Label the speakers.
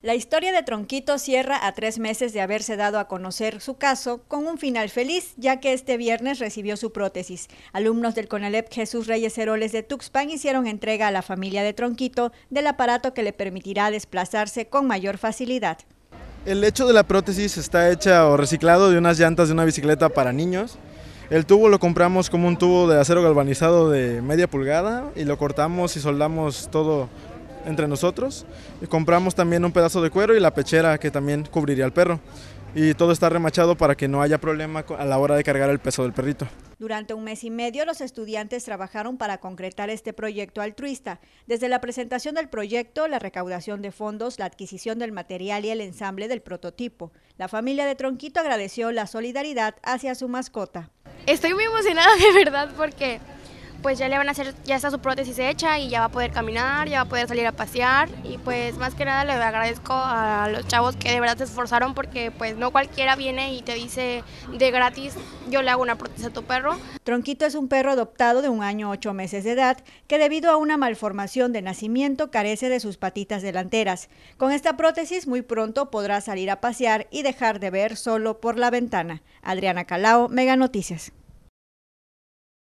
Speaker 1: La historia de Tronquito cierra a tres meses de haberse dado a conocer su caso con un final feliz, ya que este viernes recibió su prótesis. Alumnos del CONALEP Jesús Reyes Heroles de Tuxpan hicieron entrega a la familia de Tronquito del aparato que le permitirá desplazarse con mayor facilidad.
Speaker 2: El hecho de la prótesis está hecha o reciclado de unas llantas de una bicicleta para niños. El tubo lo compramos como un tubo de acero galvanizado de media pulgada y lo cortamos y soldamos todo entre nosotros. Y compramos también un pedazo de cuero y la pechera que también cubriría al perro. Y todo está remachado para que no haya problema a la hora de cargar el peso del perrito.
Speaker 1: Durante un mes y medio, los estudiantes trabajaron para concretar este proyecto altruista. Desde la presentación del proyecto, la recaudación de fondos, la adquisición del material y el ensamble del prototipo. La familia de Tronquito agradeció la solidaridad hacia su mascota.
Speaker 3: Estoy muy emocionada de verdad porque pues ya le van a hacer, ya está su prótesis hecha y ya va a poder caminar, ya va a poder salir a pasear y pues más que nada le agradezco a los chavos que de verdad se esforzaron porque pues no cualquiera viene y te dice de gratis yo le hago una prótesis a tu perro.
Speaker 1: Tronquito es un perro adoptado de un año ocho meses de edad que debido a una malformación de nacimiento carece de sus patitas delanteras. Con esta prótesis muy pronto podrá salir a pasear y dejar de ver solo por la ventana. Adriana Calao, Mega Noticias.